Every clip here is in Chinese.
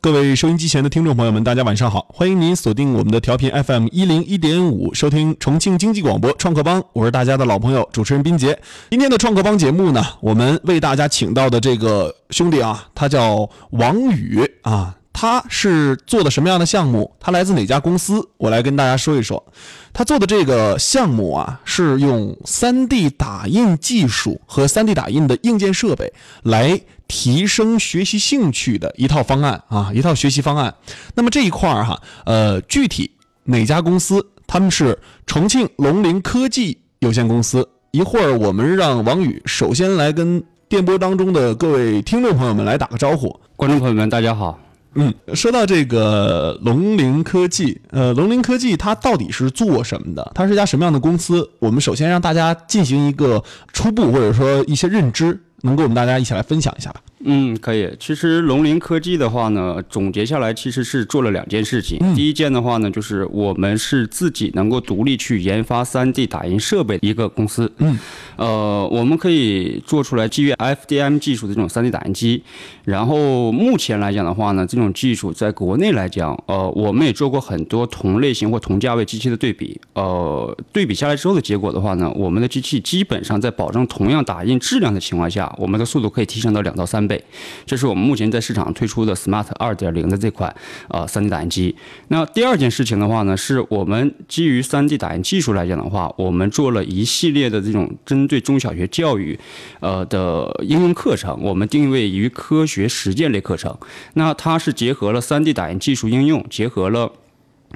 各位收音机前的听众朋友们，大家晚上好！欢迎您锁定我们的调频 FM 一零一点五，收听重庆经济广播创客帮，我是大家的老朋友主持人斌杰。今天的创客帮节目呢，我们为大家请到的这个兄弟啊，他叫王宇啊，他是做的什么样的项目？他来自哪家公司？我来跟大家说一说。他做的这个项目啊，是用 3D 打印技术和 3D 打印的硬件设备来提升学习兴趣的一套方案啊，一套学习方案。那么这一块儿哈，呃，具体哪家公司？他们是重庆龙陵科技有限公司。一会儿我们让王宇首先来跟电波当中的各位听众朋友们来打个招呼。观众朋友们，大家好。嗯，说到这个龙陵科技，呃，龙陵科技它到底是做什么的？它是一家什么样的公司？我们首先让大家进行一个初步或者说一些认知，能跟我们大家一起来分享一下吧。嗯，可以。其实龙鳞科技的话呢，总结下来其实是做了两件事情。第一件的话呢，就是我们是自己能够独立去研发 3D 打印设备的一个公司。嗯，呃，我们可以做出来基于 FDM 技术的这种 3D 打印机。然后目前来讲的话呢，这种技术在国内来讲，呃，我们也做过很多同类型或同价位机器的对比。呃，对比下来之后的结果的话呢，我们的机器基本上在保证同样打印质量的情况下，我们的速度可以提升到两到三。倍，这是我们目前在市场推出的 Smart 二点零的这款呃 3D 打印机。那第二件事情的话呢，是我们基于 3D 打印技术来讲的话，我们做了一系列的这种针对中小学教育呃的应用课程，我们定位于科学实践类课程。那它是结合了 3D 打印技术应用，结合了。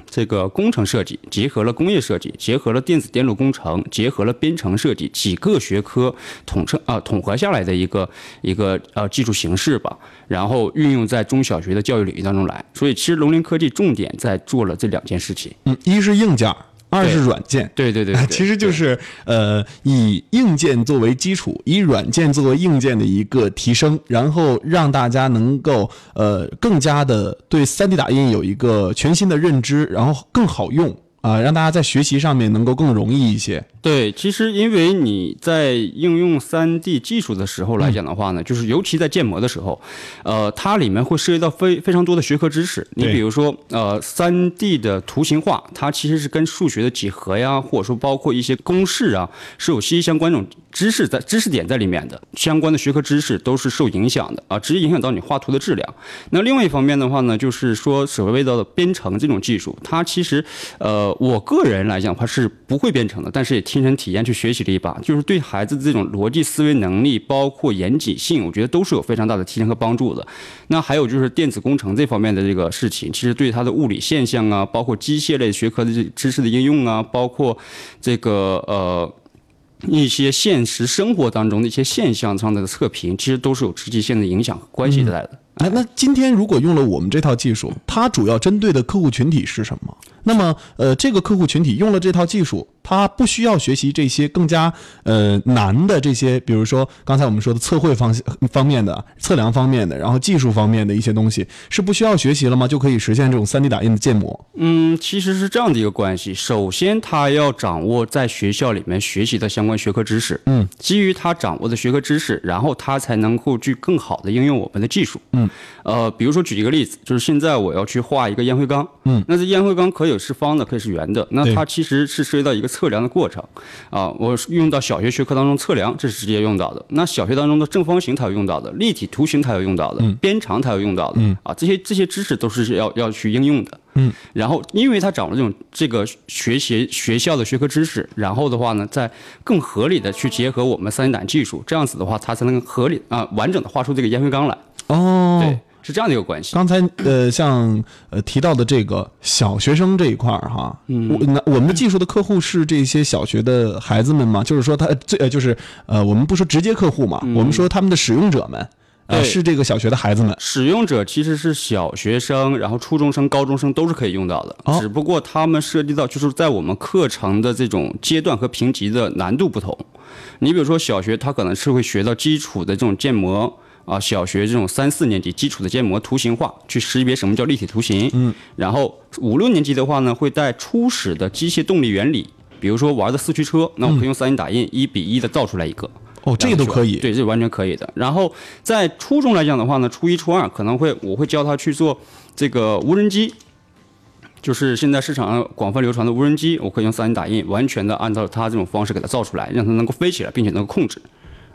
这个工程设计结合了工业设计，结合了电子电路工程，结合了编程设计几个学科统称啊统合下来的一个一个呃技术形式吧，然后运用在中小学的教育领域当中来。所以其实龙林科技重点在做了这两件事情。嗯，一是硬件。二是软件，对对对，其实就是呃，以硬件作为基础，以软件作为硬件的一个提升，然后让大家能够呃更加的对 3D 打印有一个全新的认知，然后更好用。啊，让大家在学习上面能够更容易一些。对，其实因为你在应用三 D 技术的时候来讲的话呢，就是尤其在建模的时候，呃，它里面会涉及到非非常多的学科知识。你比如说，呃，三 D 的图形化，它其实是跟数学的几何呀，或者说包括一些公式啊，是有息息相关这种知识在知识点在里面的。相关的学科知识都是受影响的啊，直接影响到你画图的质量。那另外一方面的话呢，就是说所谓的编程这种技术，它其实呃。我个人来讲的，话是不会编程的，但是也亲身体验去学习了一把，就是对孩子这种逻辑思维能力，包括严谨性，我觉得都是有非常大的提升和帮助的。那还有就是电子工程这方面的这个事情，其实对它的物理现象啊，包括机械类学科的知识的应用啊，包括这个呃一些现实生活当中的一些现象上的测评，其实都是有直接性的影响和关系在的。哎，那今天如果用了我们这套技术，它主要针对的客户群体是什么？那么，呃，这个客户群体用了这套技术。他不需要学习这些更加呃难的这些，比如说刚才我们说的测绘方方面的、测量方面的，然后技术方面的一些东西，是不需要学习了吗？就可以实现这种 3D 打印的建模？嗯，其实是这样的一个关系。首先，他要掌握在学校里面学习的相关学科知识。嗯，基于他掌握的学科知识，然后他才能够去更好的应用我们的技术。嗯，呃，比如说举一个例子，就是现在我要去画一个烟灰缸。嗯，那这烟灰缸可以是方的，可以是圆的。那它其实是涉及到一个。测量的过程，啊，我用到小学学科当中测量，这是直接用到的。那小学当中的正方形它有用到的，立体图形它有用到的，边长它有用到的，啊，这些这些知识都是要要去应用的。嗯，然后因为他掌握这种这个学习学校的学科知识，然后的话呢，再更合理的去结合我们三 D 打印技术，这样子的话，他才能合理啊完整的画出这个烟灰缸来。哦，对。是这样的一个关系。刚才呃，像呃提到的这个小学生这一块儿哈，嗯，那我们的技术的客户是这些小学的孩子们吗？就是说他最呃就是呃，我们不说直接客户嘛，我们说他们的使用者们，呃，是这个小学的孩子们。使用者其实是小学生，然后初中生、高中生都是可以用到的，只不过他们涉及到就是在我们课程的这种阶段和评级的难度不同。你比如说小学，他可能是会学到基础的这种建模。啊，小学这种三四年级基础的建模图形化，去识别什么叫立体图形。嗯，然后五六年级的话呢，会带初始的机械动力原理，比如说玩的四驱车，那我可以用三 D 打印一比一的造出来一个。哦这个都可以对，这完全可以的。然后在初中来讲的话呢，初一、初二可能会我会教他去做这个无人机。就是现在市场上广泛流传的无人机，我可以用 3D 打印，完全的按照它这种方式给它造出来，让它能够飞起来，并且能够控制。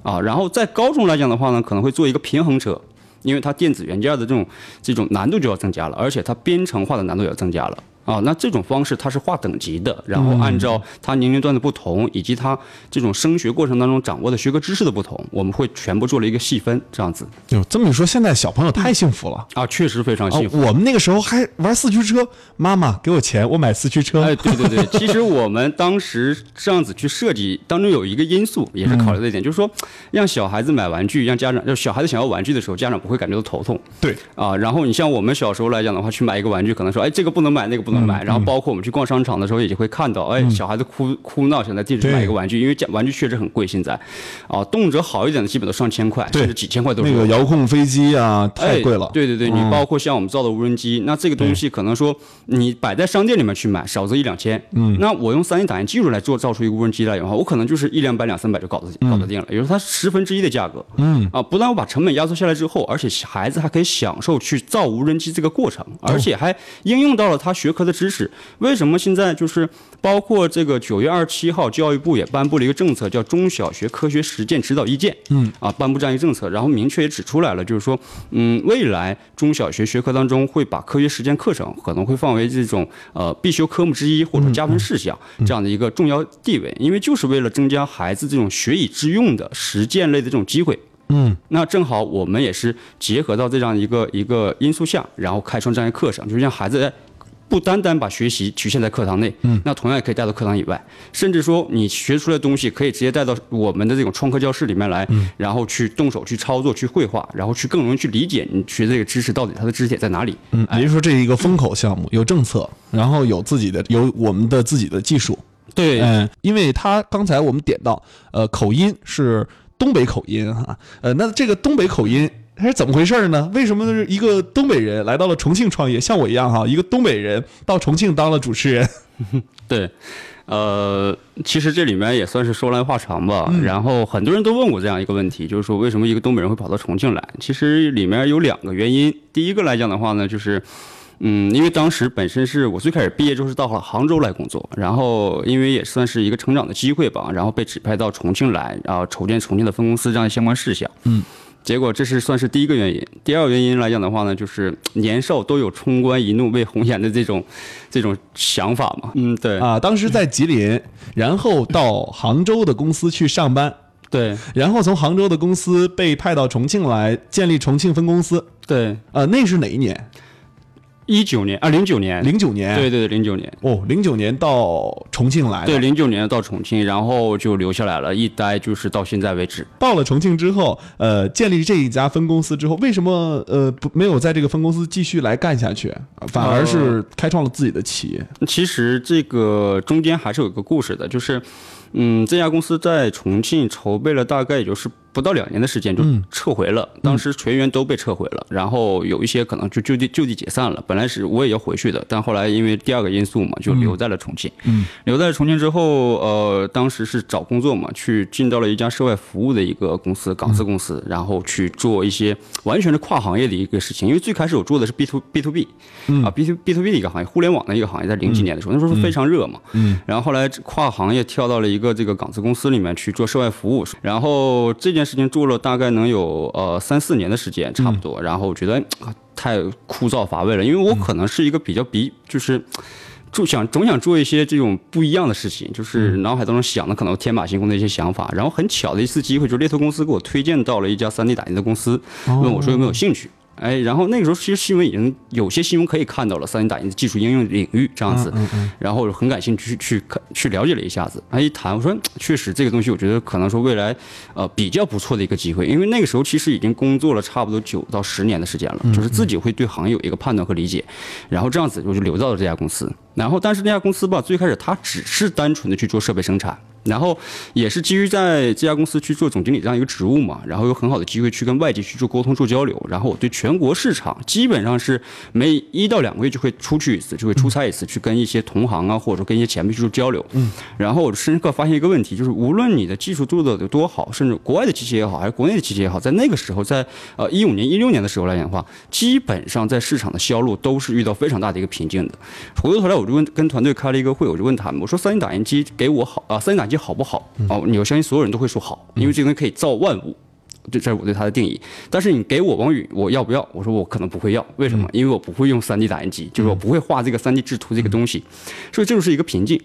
啊，然后在高中来讲的话呢，可能会做一个平衡车，因为它电子元件的这种这种难度就要增加了，而且它编程化的难度也要增加了。啊，那这种方式它是划等级的，然后按照他年龄段的不同，以及他这种升学过程当中掌握的学科知识的不同，我们会全部做了一个细分，这样子。有，这么一说，现在小朋友太幸福了啊，确实非常幸福。我们那个时候还玩四驱车，妈妈给我钱，我买四驱车。哎，对对对，其实我们当时这样子去设计当中有一个因素，也是考虑的一点，就是说让小孩子买玩具，让家长就小孩子想要玩具的时候，家长不会感觉到头痛。对啊，然后你像我们小时候来讲的话，去买一个玩具，可能说，哎，这个不能买，那个不能买，然后包括我们去逛商场的时候，也就会看到，哎，小孩子哭哭闹，想在地址买一个玩具，因为玩具确实很贵，现在，啊，动辄好一点的，基本都上千块，甚至几千块都是。那个遥控飞机啊，太贵了。对对对，你包括像我们造的无人机，那这个东西可能说你摆在商店里面去买，少则一两千，嗯，那我用 3D 打印技术来做造出一个无人机来的话，我可能就是一两百两三百就搞得搞得定了，也就是它十分之一的价格，嗯，啊，不但我把成本压缩下来之后，而且孩子还可以享受去造无人机这个过程，而且还应用到了他学科的知识。为什么现在就？是包括这个九月二十七号，教育部也颁布了一个政策，叫《中小学科学实践指导意见》。嗯，啊，颁布这样一个政策，然后明确也指出来了，就是说，嗯，未来中小学学科当中会把科学实践课程可能会放为这种呃必修科目之一或者加分事项这样的一个重要地位，因为就是为了增加孩子这种学以致用的实践类的这种机会。嗯，那正好我们也是结合到这样一个一个因素下，然后开创这样一个课程，就是让孩子。不单单把学习局限在课堂内，嗯，那同样也可以带到课堂以外，甚至说你学出来的东西可以直接带到我们的这种创客教室里面来，嗯，然后去动手去操作去绘画，然后去更容易去理解你学这个知识到底它的知识点在哪里。嗯，也就是说这是一个风口项目，有政策，然后有自己的有我们的自己的技术。对，嗯，因为他刚才我们点到，呃，口音是东北口音哈，呃，那这个东北口音。他是怎么回事呢？为什么是一个东北人来到了重庆创业？像我一样哈，一个东北人到重庆当了主持人。对，呃，其实这里面也算是说来话长吧。然后很多人都问我这样一个问题，就是说为什么一个东北人会跑到重庆来？其实里面有两个原因。第一个来讲的话呢，就是嗯，因为当时本身是我最开始毕业之后是到了杭州来工作，然后因为也算是一个成长的机会吧，然后被指派到重庆来，然后筹建重庆的分公司这样相关事项。嗯。结果这是算是第一个原因，第二个原因来讲的话呢，就是年少都有冲冠一怒为红颜的这种，这种想法嘛。嗯，对。啊，当时在吉林，然后到杭州的公司去上班，对，然后从杭州的公司被派到重庆来建立重庆分公司，对，呃，那是哪一年？一九年啊，零九年，零九年，对对对，零九年哦，零九年到重庆来，对，零九年到重庆，然后就留下来了，一待就是到现在为止。到了重庆之后，呃，建立这一家分公司之后，为什么呃不没有在这个分公司继续来干下去，反而是开创了自己的企业？其实这个中间还是有个故事的，就是。嗯，这家公司在重庆筹备了大概也就是不到两年的时间就撤回了，当时全员都被撤回了，然后有一些可能就就地就地解散了。本来是我也要回去的，但后来因为第二个因素嘛，就留在了重庆。嗯，留在重庆之后，呃，当时是找工作嘛，去进到了一家涉外服务的一个公司，港资公司，然后去做一些完全是跨行业的一个事情。因为最开始我做的是 B to B to B，啊 B to B to B 的一个行业，互联网的一个行业，在零几年的时候，那时候是非常热嘛。嗯，然后后来跨行业跳到了一。一个这个港资公司里面去做涉外服务，然后这件事情做了大概能有呃三四年的时间，差不多。然后我觉得太枯燥乏味了，因为我可能是一个比较比就是就想总想做一些这种不一样的事情，就是脑海当中想的可能天马行空的一些想法。然后很巧的一次机会，就是猎头公司给我推荐到了一家 3D 打印的公司，问我说有没有兴趣。哎，然后那个时候其实新闻已经有些新闻可以看到了三 D 打印的技术应用领域这样子，然后很感兴趣去看去了解了一下子。哎，一谈我说确实这个东西我觉得可能说未来呃比较不错的一个机会，因为那个时候其实已经工作了差不多九到十年的时间了，就是自己会对行业有一个判断和理解，然后这样子我就留到了这家公司。然后但是那家公司吧，最开始它只是单纯的去做设备生产。然后也是基于在这家公司去做总经理这样一个职务嘛，然后有很好的机会去跟外界去做沟通、做交流。然后我对全国市场基本上是每一到两个月就会出去一次，就会出差一次，去跟一些同行啊，或者说跟一些前辈去做交流。嗯。然后我深刻发现一个问题，就是无论你的技术做的有多好，甚至国外的机器也好，还是国内的机器也好，在那个时候，在呃一五年、一六年的时候来讲的话，基本上在市场的销路都是遇到非常大的一个瓶颈的。回过头来，我就问跟团队开了一个会，我就问他们，我说三 D 打印机给我好啊，三 D 打印机好不好？哦，你要相信所有人都会说好，因为这个东西可以造万物，这这是我对它的定义。但是你给我王宇，我要不要？我说我可能不会要，为什么？因为我不会用三 D 打印机，就是我不会画这个三 D 制图这个东西，所以这就是一个瓶颈。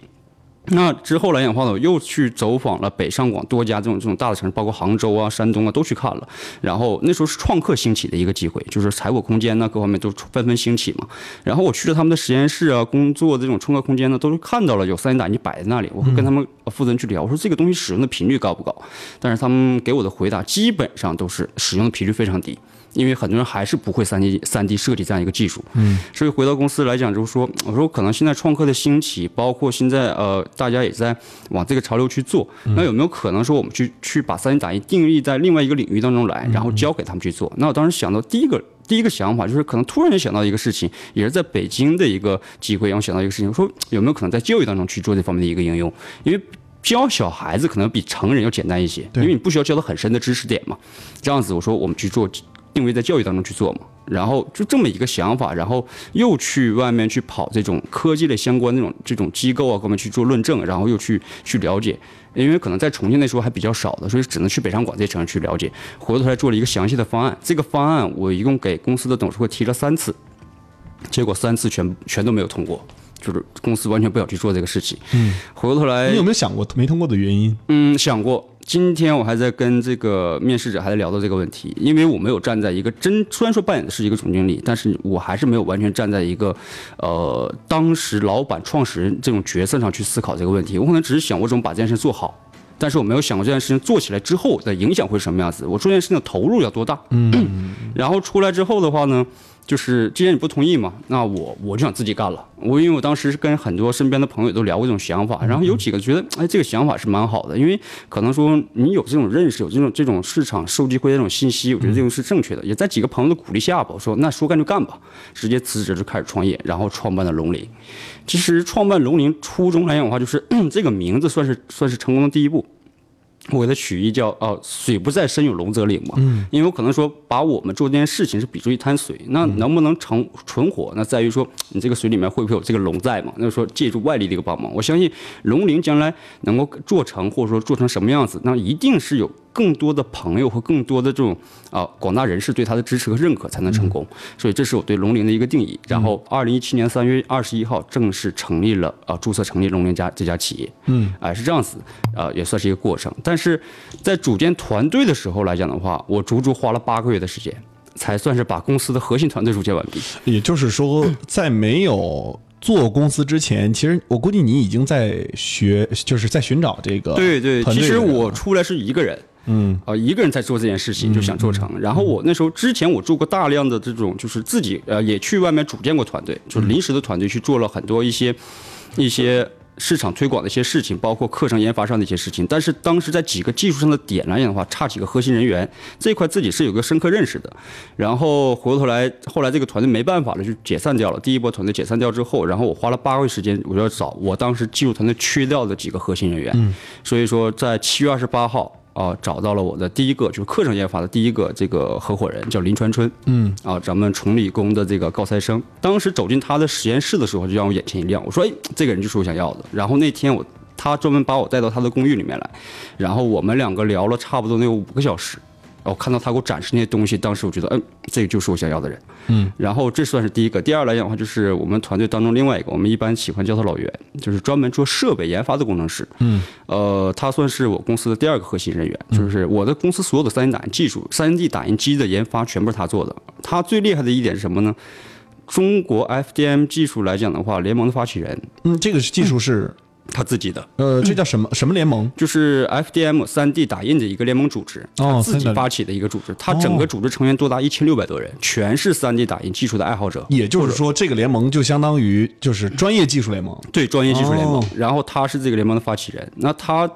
那之后来讲的话呢，我又去走访了北上广多家这种这种大的城市，包括杭州啊、山东啊，都去看了。然后那时候是创客兴起的一个机会，就是采果空间呢，各方面都纷纷兴起嘛。然后我去了他们的实验室啊，工作这种创客空间呢，都是看到了有三 D 打印机摆在那里。我会跟他们负责人去聊，我说这个东西使用的频率高不高？但是他们给我的回答基本上都是使用的频率非常低。因为很多人还是不会三 D 三 D 设计这样一个技术，嗯，所以回到公司来讲，就是说，我说可能现在创客的兴起，包括现在呃，大家也在往这个潮流去做，那有没有可能说我们去去把三 D 打印定义在另外一个领域当中来，然后交给他们去做？那我当时想到第一个第一个想法就是，可能突然间想到一个事情，也是在北京的一个机会，让我想到一个事情，说有没有可能在教育当中去做这方面的一个应用？因为教小孩子可能比成人要简单一些，因为你不需要教他很深的知识点嘛。这样子，我说我们去做。定位在教育当中去做嘛，然后就这么一个想法，然后又去外面去跑这种科技类相关那种这种机构啊，各们去做论证，然后又去去了解，因为可能在重庆那时候还比较少的，所以只能去北上广这些城市去了解。回过头来做了一个详细的方案，这个方案我一共给公司的董事会提了三次，结果三次全全都没有通过，就是公司完全不想去做这个事情。嗯，回过头来，你有没有想过没通过的原因？嗯，想过。今天我还在跟这个面试者还在聊到这个问题，因为我没有站在一个真，虽然说扮演的是一个总经理，但是我还是没有完全站在一个，呃，当时老板、创始人这种角色上去思考这个问题。我可能只是想我怎么把这件事做好，但是我没有想过这件事情做起来之后的影响会什么样子，我做这件事情的投入要多大。嗯，然后出来之后的话呢？就是既然你不同意嘛，那我我就想自己干了。我因为我当时是跟很多身边的朋友都聊过这种想法，然后有几个觉得，哎，这个想法是蛮好的，因为可能说你有这种认识，有这种这种市场收集回来这种信息，我觉得这个是正确的。也在几个朋友的鼓励下吧，我说那说干就干吧，直接辞职就开始创业，然后创办了龙鳞。其实创办龙鳞初衷来讲的话，就是 这个名字算是算是成功的第一步。我给它取一叫哦，水不在深有龙则灵嘛。嗯。因为我可能说把我们做这件事情是比作一滩水，那能不能成存活？那在于说你这个水里面会不会有这个龙在嘛？那说借助外力的一个帮忙，我相信龙鳞将来能够做成，或者说做成什么样子，那一定是有。更多的朋友和更多的这种啊广大人士对他的支持和认可才能成功，所以这是我对龙鳞的一个定义。然后，二零一七年三月二十一号正式成立了啊，注册成立龙鳞家这家企业。嗯，哎是这样子，呃也算是一个过程。但是在组建团队的时候来讲的话，我足足花了八个月的时间，才算是把公司的核心团队组建完毕。也就是说，在没有做公司之前，其实我估计你已经在学，就是在寻找这个对对。其实我出来是一个人。嗯啊，一个人在做这件事情，就想做成。然后我那时候之前我做过大量的这种，就是自己呃也去外面组建过团队，就是临时的团队去做了很多一些一些市场推广的一些事情，包括课程研发上的一些事情。但是当时在几个技术上的点来讲的话，差几个核心人员这一块自己是有个深刻认识的。然后回过头来，后来这个团队没办法了，就解散掉了。第一波团队解散掉之后，然后我花了八个月时间，我要找我当时技术团队缺掉的几个核心人员。嗯，所以说在七月二十八号。啊，找到了我的第一个就是课程研发的第一个这个合伙人，叫林传春。嗯，啊，咱们崇理工的这个高材生。当时走进他的实验室的时候，就让我眼前一亮。我说，哎，这个人就是我想要的。然后那天我，他专门把我带到他的公寓里面来，然后我们两个聊了差不多能有五个小时。我看到他给我展示那些东西，当时我觉得，嗯，这个就是我想要的人。嗯，然后这算是第一个。第二来讲的话，就是我们团队当中另外一个，我们一般喜欢叫他老袁，就是专门做设备研发的工程师。嗯，呃，他算是我公司的第二个核心人员，就是我的公司所有的三 D 打印技术、三 D 打印机的研发全部是他做的。他最厉害的一点是什么呢？中国 FDM 技术来讲的话，联盟的发起人。嗯，这个技术是。他自己的，呃，这叫什么什么联盟？就是 FDM 三 D 打印的一个联盟组织，他自己发起的一个组织。他整个组织成员多达一千六百多人，全是三 D 打印技术的爱好者。也就是说，这个联盟就相当于就是专业技术联盟。对，专业技术联盟。然后他是这个联盟的发起人。那他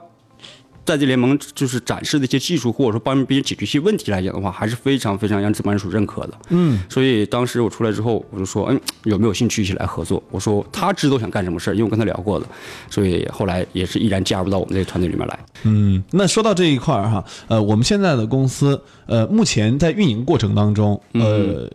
在这联盟就是展示的一些技术，或者说帮别人解决一些问题来讲的话，还是非常非常让值班所认可的。嗯，所以当时我出来之后，我就说，嗯，有没有兴趣一起来合作？我说他知道想干什么事儿，因为我跟他聊过了，所以后来也是毅然加入到我们这个团队里面来。嗯，那说到这一块儿哈，呃，我们现在的公司，呃，目前在运营过程当中，呃。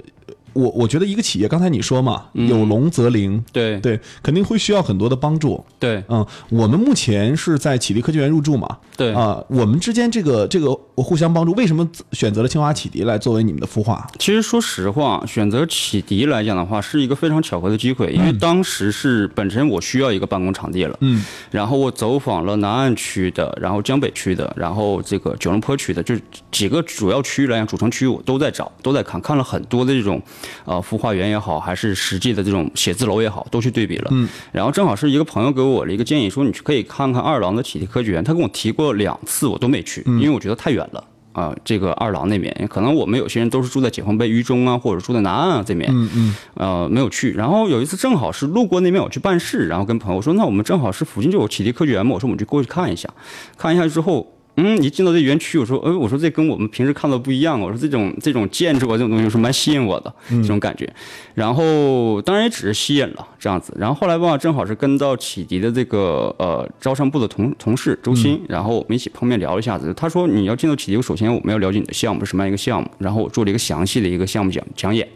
我我觉得一个企业，刚才你说嘛，有龙则灵，对对，肯定会需要很多的帮助。对，嗯，我们目前是在启迪科技园入驻嘛，对啊，我们之间这个这个互相帮助，为什么选择了清华启迪来作为你们的孵化？其实说实话，选择启迪来讲的话，是一个非常巧合的机会，因为当时是本身我需要一个办公场地了，嗯，然后我走访了南岸区的，然后江北区的，然后这个九龙坡区的，就是几个主要区域来讲，主城区我都在找，都在看，看了很多的这种。呃，孵化园也好，还是实际的这种写字楼也好，都去对比了。嗯，然后正好是一个朋友给我了一个建议，说你去可以看看二郎的启迪科技园。他跟我提过两次，我都没去，因为我觉得太远了啊。这个二郎那边，可能我们有些人都是住在解放碑渝中啊，或者住在南岸啊这边。嗯嗯。呃，没有去。然后有一次正好是路过那边，我去办事，然后跟朋友说，那我们正好是附近就有启迪科技园嘛，我说我们就过去看一下，看一下之后。嗯，一进到这园区，我说，哎，我说这跟我们平时看到不一样。我说这种这种建筑啊，这种东西是蛮吸引我的这种感觉。然后当然也只是吸引了这样子。然后后来吧，正好是跟到启迪的这个呃招商部的同同事周鑫，然后我们一起碰面聊了一下子。他说你要进到启迪，首先我们要了解你的项目是什么样一个项目，然后我做了一个详细的一个项目讲讲演。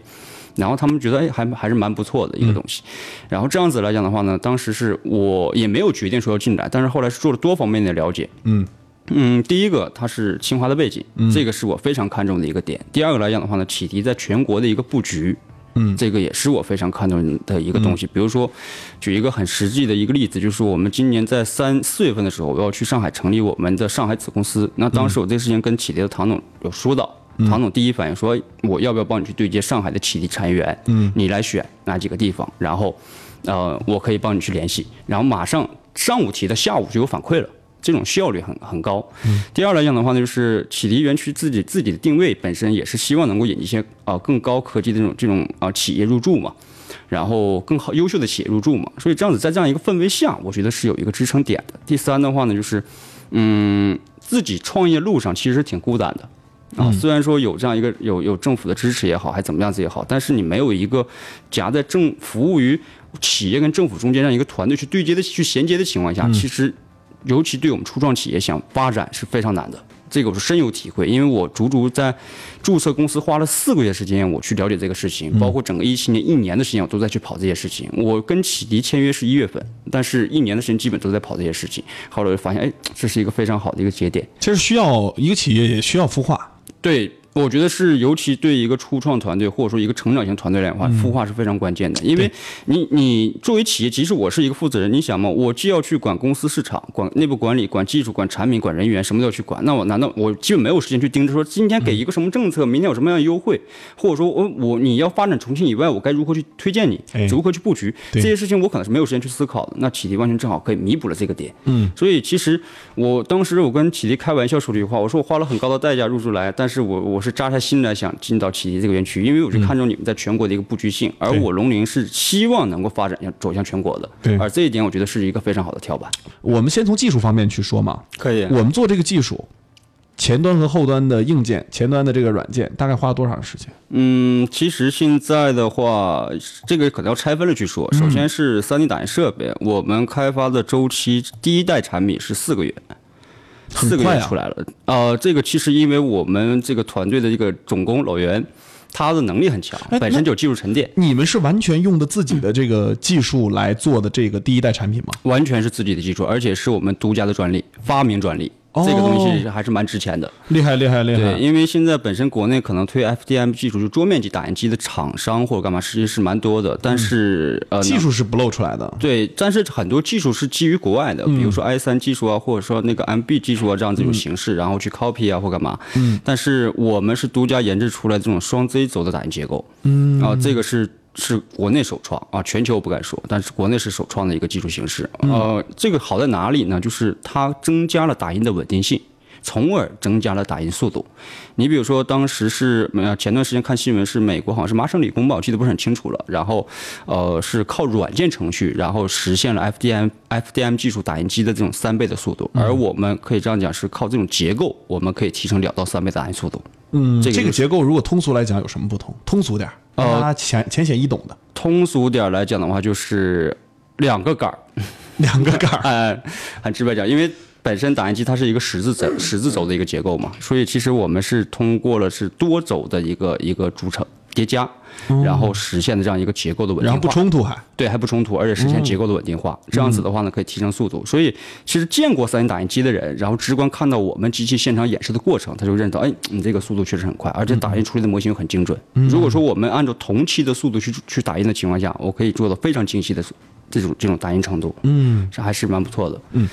然后他们觉得哎还还是蛮不错的一个东西。然后这样子来讲的话呢，当时是我也没有决定说要进来，但是后来是做了多方面的了解。嗯。嗯，第一个它是清华的背景，这个是我非常看重的一个点。第二个来讲的话呢，启迪在全国的一个布局，嗯，这个也是我非常看重的一个东西。比如说，举一个很实际的一个例子，就是我们今年在三四月份的时候，我要去上海成立我们的上海子公司。那当时我这个事情跟启迪的唐总有说到，唐总第一反应说，我要不要帮你去对接上海的启迪产业园？嗯，你来选哪几个地方，然后，呃，我可以帮你去联系。然后马上上午提的，下午就有反馈了。这种效率很很高。第二来讲的话呢，就是启迪园区自己自己的定位本身也是希望能够引一些啊更高科技的这种这种啊企业入驻嘛，然后更好优秀的企业入驻嘛。所以这样子在这样一个氛围下，我觉得是有一个支撑点的。第三的话呢，就是嗯自己创业路上其实挺孤单的啊，虽然说有这样一个有有政府的支持也好，还怎么样子也好，但是你没有一个夹在政服务于企业跟政府中间这样一个团队去对接的去衔接的情况下，其实。尤其对我们初创企业想发展是非常难的，这个我是深有体会。因为我足足在注册公司花了四个月时间，我去了解这个事情，包括整个一七年一年的时间，我都在去跑这些事情。我跟启迪签约是一月份，但是一年的时间基本都在跑这些事情。后来我就发现，哎，这是一个非常好的一个节点。其实需要一个企业也需要孵化，对。我觉得是，尤其对一个初创团队或者说一个成长型团队来讲的话，孵化是非常关键的。因为你你作为企业，即使我是一个负责人，你想嘛，我既要去管公司市场、管内部管理、管技术、管产品、管人员，什么都要去管。那我难道我基本没有时间去盯着说今天给一个什么政策，明天有什么样的优惠，或者说我我你要发展重庆以外，我该如何去推荐你，如何去布局这些事情，我可能是没有时间去思考的。那启迪完全正好可以弥补了这个点。嗯，所以其实我当时我跟启迪开玩笑说了一句话，我说我花了很高的代价入驻来，但是我我是扎下心来想。想进到启迪这个园区，因为我是看中你们在全国的一个布局性，而我龙鳞是希望能够发展向走向全国的，对，而这一点我觉得是一个非常好的跳板。我们先从技术方面去说嘛，可以。我们做这个技术，前端和后端的硬件，前端的这个软件，大概花了多长时间？嗯，其实现在的话，这个可能要拆分了去说。首先是 3D 打印设备，我们开发的周期，第一代产品是四个月。四个月出来了，呃，这个其实因为我们这个团队的这个总工老袁，他的能力很强，本身就有技术沉淀。你们是完全用的自己的这个技术来做的这个第一代产品吗？完全是自己的技术，而且是我们独家的专利，发明专利。这个东西还是蛮值钱的，厉害厉害厉害！对，因为现在本身国内可能推 FDM 技术，就桌面级打印机的厂商或者干嘛，实际是蛮多的。但是呃，技术是不露出来的。对，但是很多技术是基于国外的，比如说 i 三技术啊，或者说那个 MB 技术啊这样这种形式，然后去 copy 啊或干嘛。嗯。但是我们是独家研制出来这种双 Z 轴的打印结构。嗯。然后这个是。是国内首创啊，全球我不敢说，但是国内是首创的一个技术形式。呃，这个好在哪里呢？就是它增加了打印的稳定性。从而增加了打印速度。你比如说，当时是呃前段时间看新闻是美国好像是麻省理工吧，我记得不是很清楚了。然后呃是靠软件程序，然后实现了 FDM FDM 技术打印机的这种三倍的速度，而我们可以这样讲是靠这种结构，我们可以提升两到三倍的打印速度。嗯，这个就是这个结构如果通俗来讲有什么不同？通俗点儿，让大家浅浅显易懂的，通俗点儿来讲的话，就是两个杆儿。两个杆儿。哎，很直白讲，因为本身打印机它是一个十字轴十字轴的一个结构嘛，所以其实我们是通过了是多轴的一个一个组成叠加，然后实现的这样一个结构的稳定化。然后不冲突还，对，还不冲突，而且实现结构的稳定化。这样子的话呢，可以提升速度。所以，其实见过 3D 打印机的人，然后直观看到我们机器现场演示的过程，他就认到，哎，你这个速度确实很快，而且打印出来的模型又很精准。如果说我们按照同期的速度去去打印的情况下，我可以做到非常精细的这种这种打印程度，嗯，这还是蛮不错的。嗯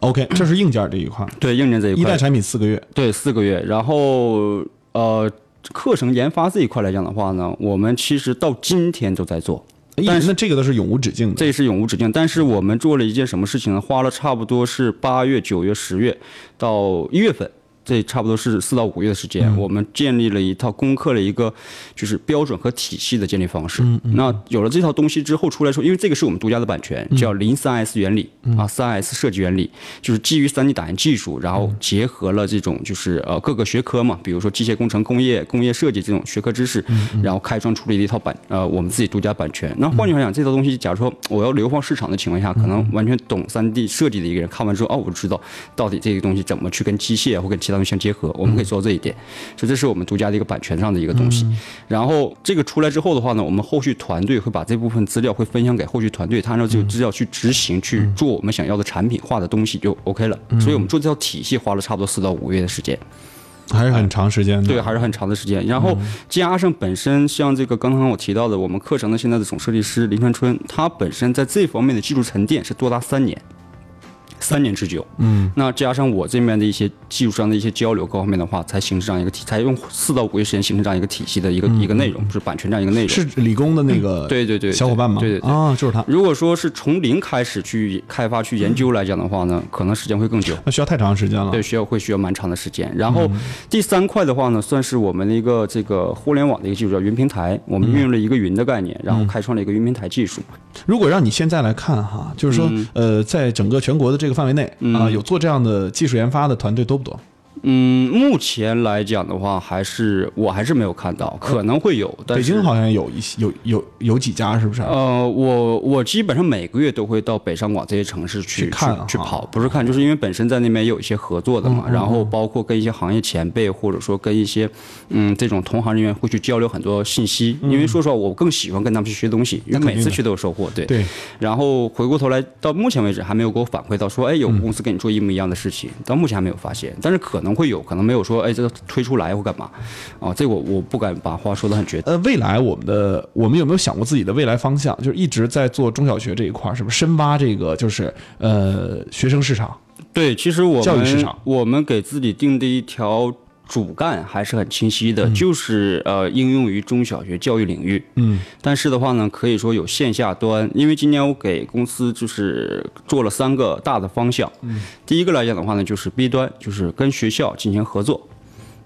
，OK，这是硬件这一块，对硬件这一块。一代，产品四个月，对四个月，然后呃，课程研发这一块来讲的话呢，我们其实到今天都在做。但是那这个都是永无止境的。这是永无止境。但是我们做了一件什么事情呢？花了差不多是八月、九月、十月到一月份。这差不多是四到五个月的时间，我们建立了一套攻克了一个就是标准和体系的建立方式。那有了这套东西之后出来说，因为这个是我们独家的版权，叫零三 S 原理啊，三 S 设计原理，就是基于三 D 打印技术，然后结合了这种就是呃各个学科嘛，比如说机械工程、工业、工业设计这种学科知识，然后开创出了一套版呃我们自己独家版权。那换句话讲，这套东西假如说我要流放市场的情况下，可能完全懂三 D 设计的一个人看完之后，哦，我知道到底这个东西怎么去跟机械或跟其他相结合，我们可以做到这一点。所以这是我们独家的一个版权上的一个东西。然后这个出来之后的话呢，我们后续团队会把这部分资料会分享给后续团队，他按照这个资料去执行去做我们想要的产品化的东西就 OK 了。所以我们做这套体系花了差不多四到五个月的时间。还是很长时间的。对，还是很长的时间。然后加上本身像这个刚刚我提到的，我们课程的现在的总设计师林川春，他本身在这方面的技术沉淀是多达三年。三年之久，嗯，那加上我这边的一些技术上的一些交流，各方面的话，才形成这样一个体，才用四到五个月时间形成这样一个体系的一个、一个内容，就是版权这样一个内容。是理工的那个对对对小伙伴吗？对对对啊，就是他。如果说是从零开始去开发、去研究来讲的话呢，可能时间会更久。那需要太长时间了。对，需要会需要蛮长的时间。然后第三块的话呢，算是我们的一个这个互联网的一个技术，叫云平台。我们运用了一个云的概念，然后开创了一个云平台技术。如果让你现在来看哈，就是说，呃，在整个全国的这个范围内啊，有做这样的技术研发的团队多不多？嗯，目前来讲的话，还是我还是没有看到，可能会有。但北京好像有一些，有有有几家，是不是？呃，我我基本上每个月都会到北上广这些城市去去看啊去跑，不是看，就是因为本身在那边有一些合作的嘛，然后包括跟一些行业前辈，或者说跟一些嗯这种同行人员会去交流很多信息。因为说实话，我更喜欢跟他们去学东西，因为每次去都有收获。对。对，然后回过头来，到目前为止还没有给我反馈到说，哎，有公司跟你做一模一样的事情，到目前还没有发现，但是可能会有，可能没有说，哎，这个推出来或干嘛，啊，这个我我不敢把话说得很绝。呃，未来我们的我们有没有想过自己的未来方向？就是一直在做中小学这一块儿，是不是深挖这个就是呃学生市场？对，其实我们教育市场我们给自己定的一条主干还是很清晰的，嗯就是呃应用于中小学教育领域。嗯，但是的话呢，可以说有线下端，因为今年我给公司就是做了三个大的方向。嗯，第一个来讲的话呢，就是 B 端，就是跟学校进行合作。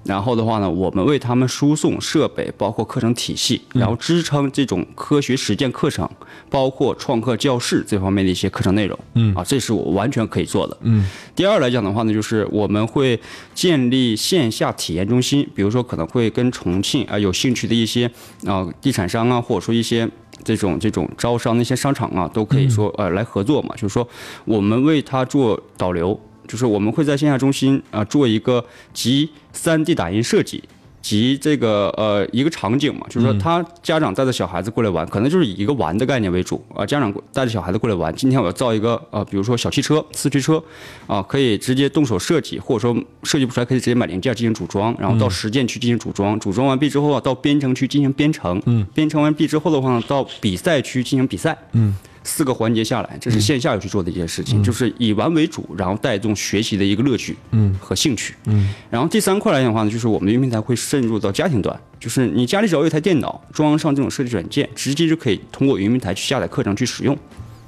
然后的话呢，我们为他们输送设备，包括课程体系，然后支撑这种科学实践课程，包括创客教室这方面的一些课程内容。嗯，啊，这是我完全可以做的。嗯，第二来讲的话呢，就是我们会建立线下体验中心，比如说可能会跟重庆啊、有兴趣的一些啊、地产商啊，或者说一些。这种这种招商的一些商场啊，都可以说呃来合作嘛，就是说我们为他做导流，就是我们会在线下中心啊、做一个集 3D 打印设计及这个呃一个场景嘛，就是说他家长带着小孩子过来玩，可能就是以一个玩的概念为主啊、家长带着小孩子过来玩，今天我要造一个呃比如说小汽车、四驱车啊、可以直接动手设计，或者说设计不出来可以直接买零件进行组装，然后到实践区进行组装，组装完毕之后啊，到编程区进行编程，嗯，编程完毕之后的话呢，到比赛区进行比赛，嗯。四个环节下来，这是线下要去做的一件事情，就是以玩为主，然后带动学习的一个乐趣，嗯，和兴趣，嗯。然后第三块来讲的话呢，就是我们的云平台会渗入到家庭端，就是你家里只要有一台电脑，装上这种设计软件，直接就可以通过云平台去下载课程去使用，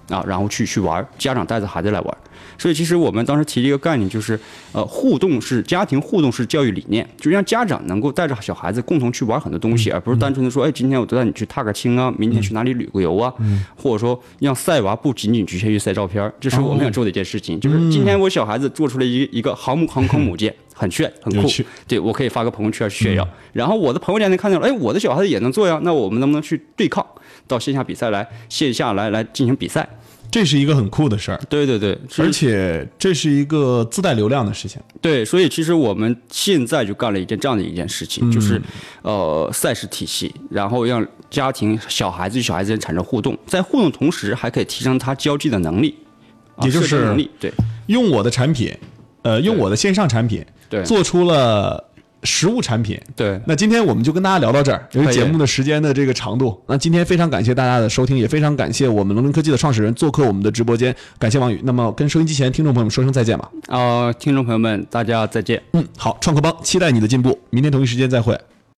啊，然后去去玩，家长带着孩子来玩。所以其实我们当时提了一个概念，就是呃，互动是家庭互动是教育理念，就让家长能够带着小孩子共同去玩很多东西，而不是单纯的说，哎，今天我带你去踏个青啊，明天去哪里旅个游啊，或者说让晒娃不仅仅局限于晒照片儿，这是我们想做的一件事情。就是今天我小孩子做出了一一个航母航空母舰，很炫很酷，对我可以发个朋友圈炫耀。然后我的朋友家能看到了，哎，我的小孩子也能做呀，那我们能不能去对抗，到线下比赛来，线下来来进行比赛？这是一个很酷的事儿，对对对，而且这是一个自带流量的事情。对，所以其实我们现在就干了一件这样的一件事情，就是呃赛事体系，然后让家庭小孩子与小孩子之间产生互动，在互动同时还可以提升他交际的能力，啊也就是能力，对。用我的产品，呃，用我的线上产品，对。做出了实物产品。对。那今天我们就跟大家聊到这儿，由于节目的时间的这个长度，那今天非常感谢大家的收听，也非常感谢我们龙林科技的创始人做客我们的直播间，感谢王宇。那么跟收音机前听众朋友们说声再见吧。呃，听众朋友们，大家再见。嗯，好，创客帮期待你的进步，明天同一时间再会。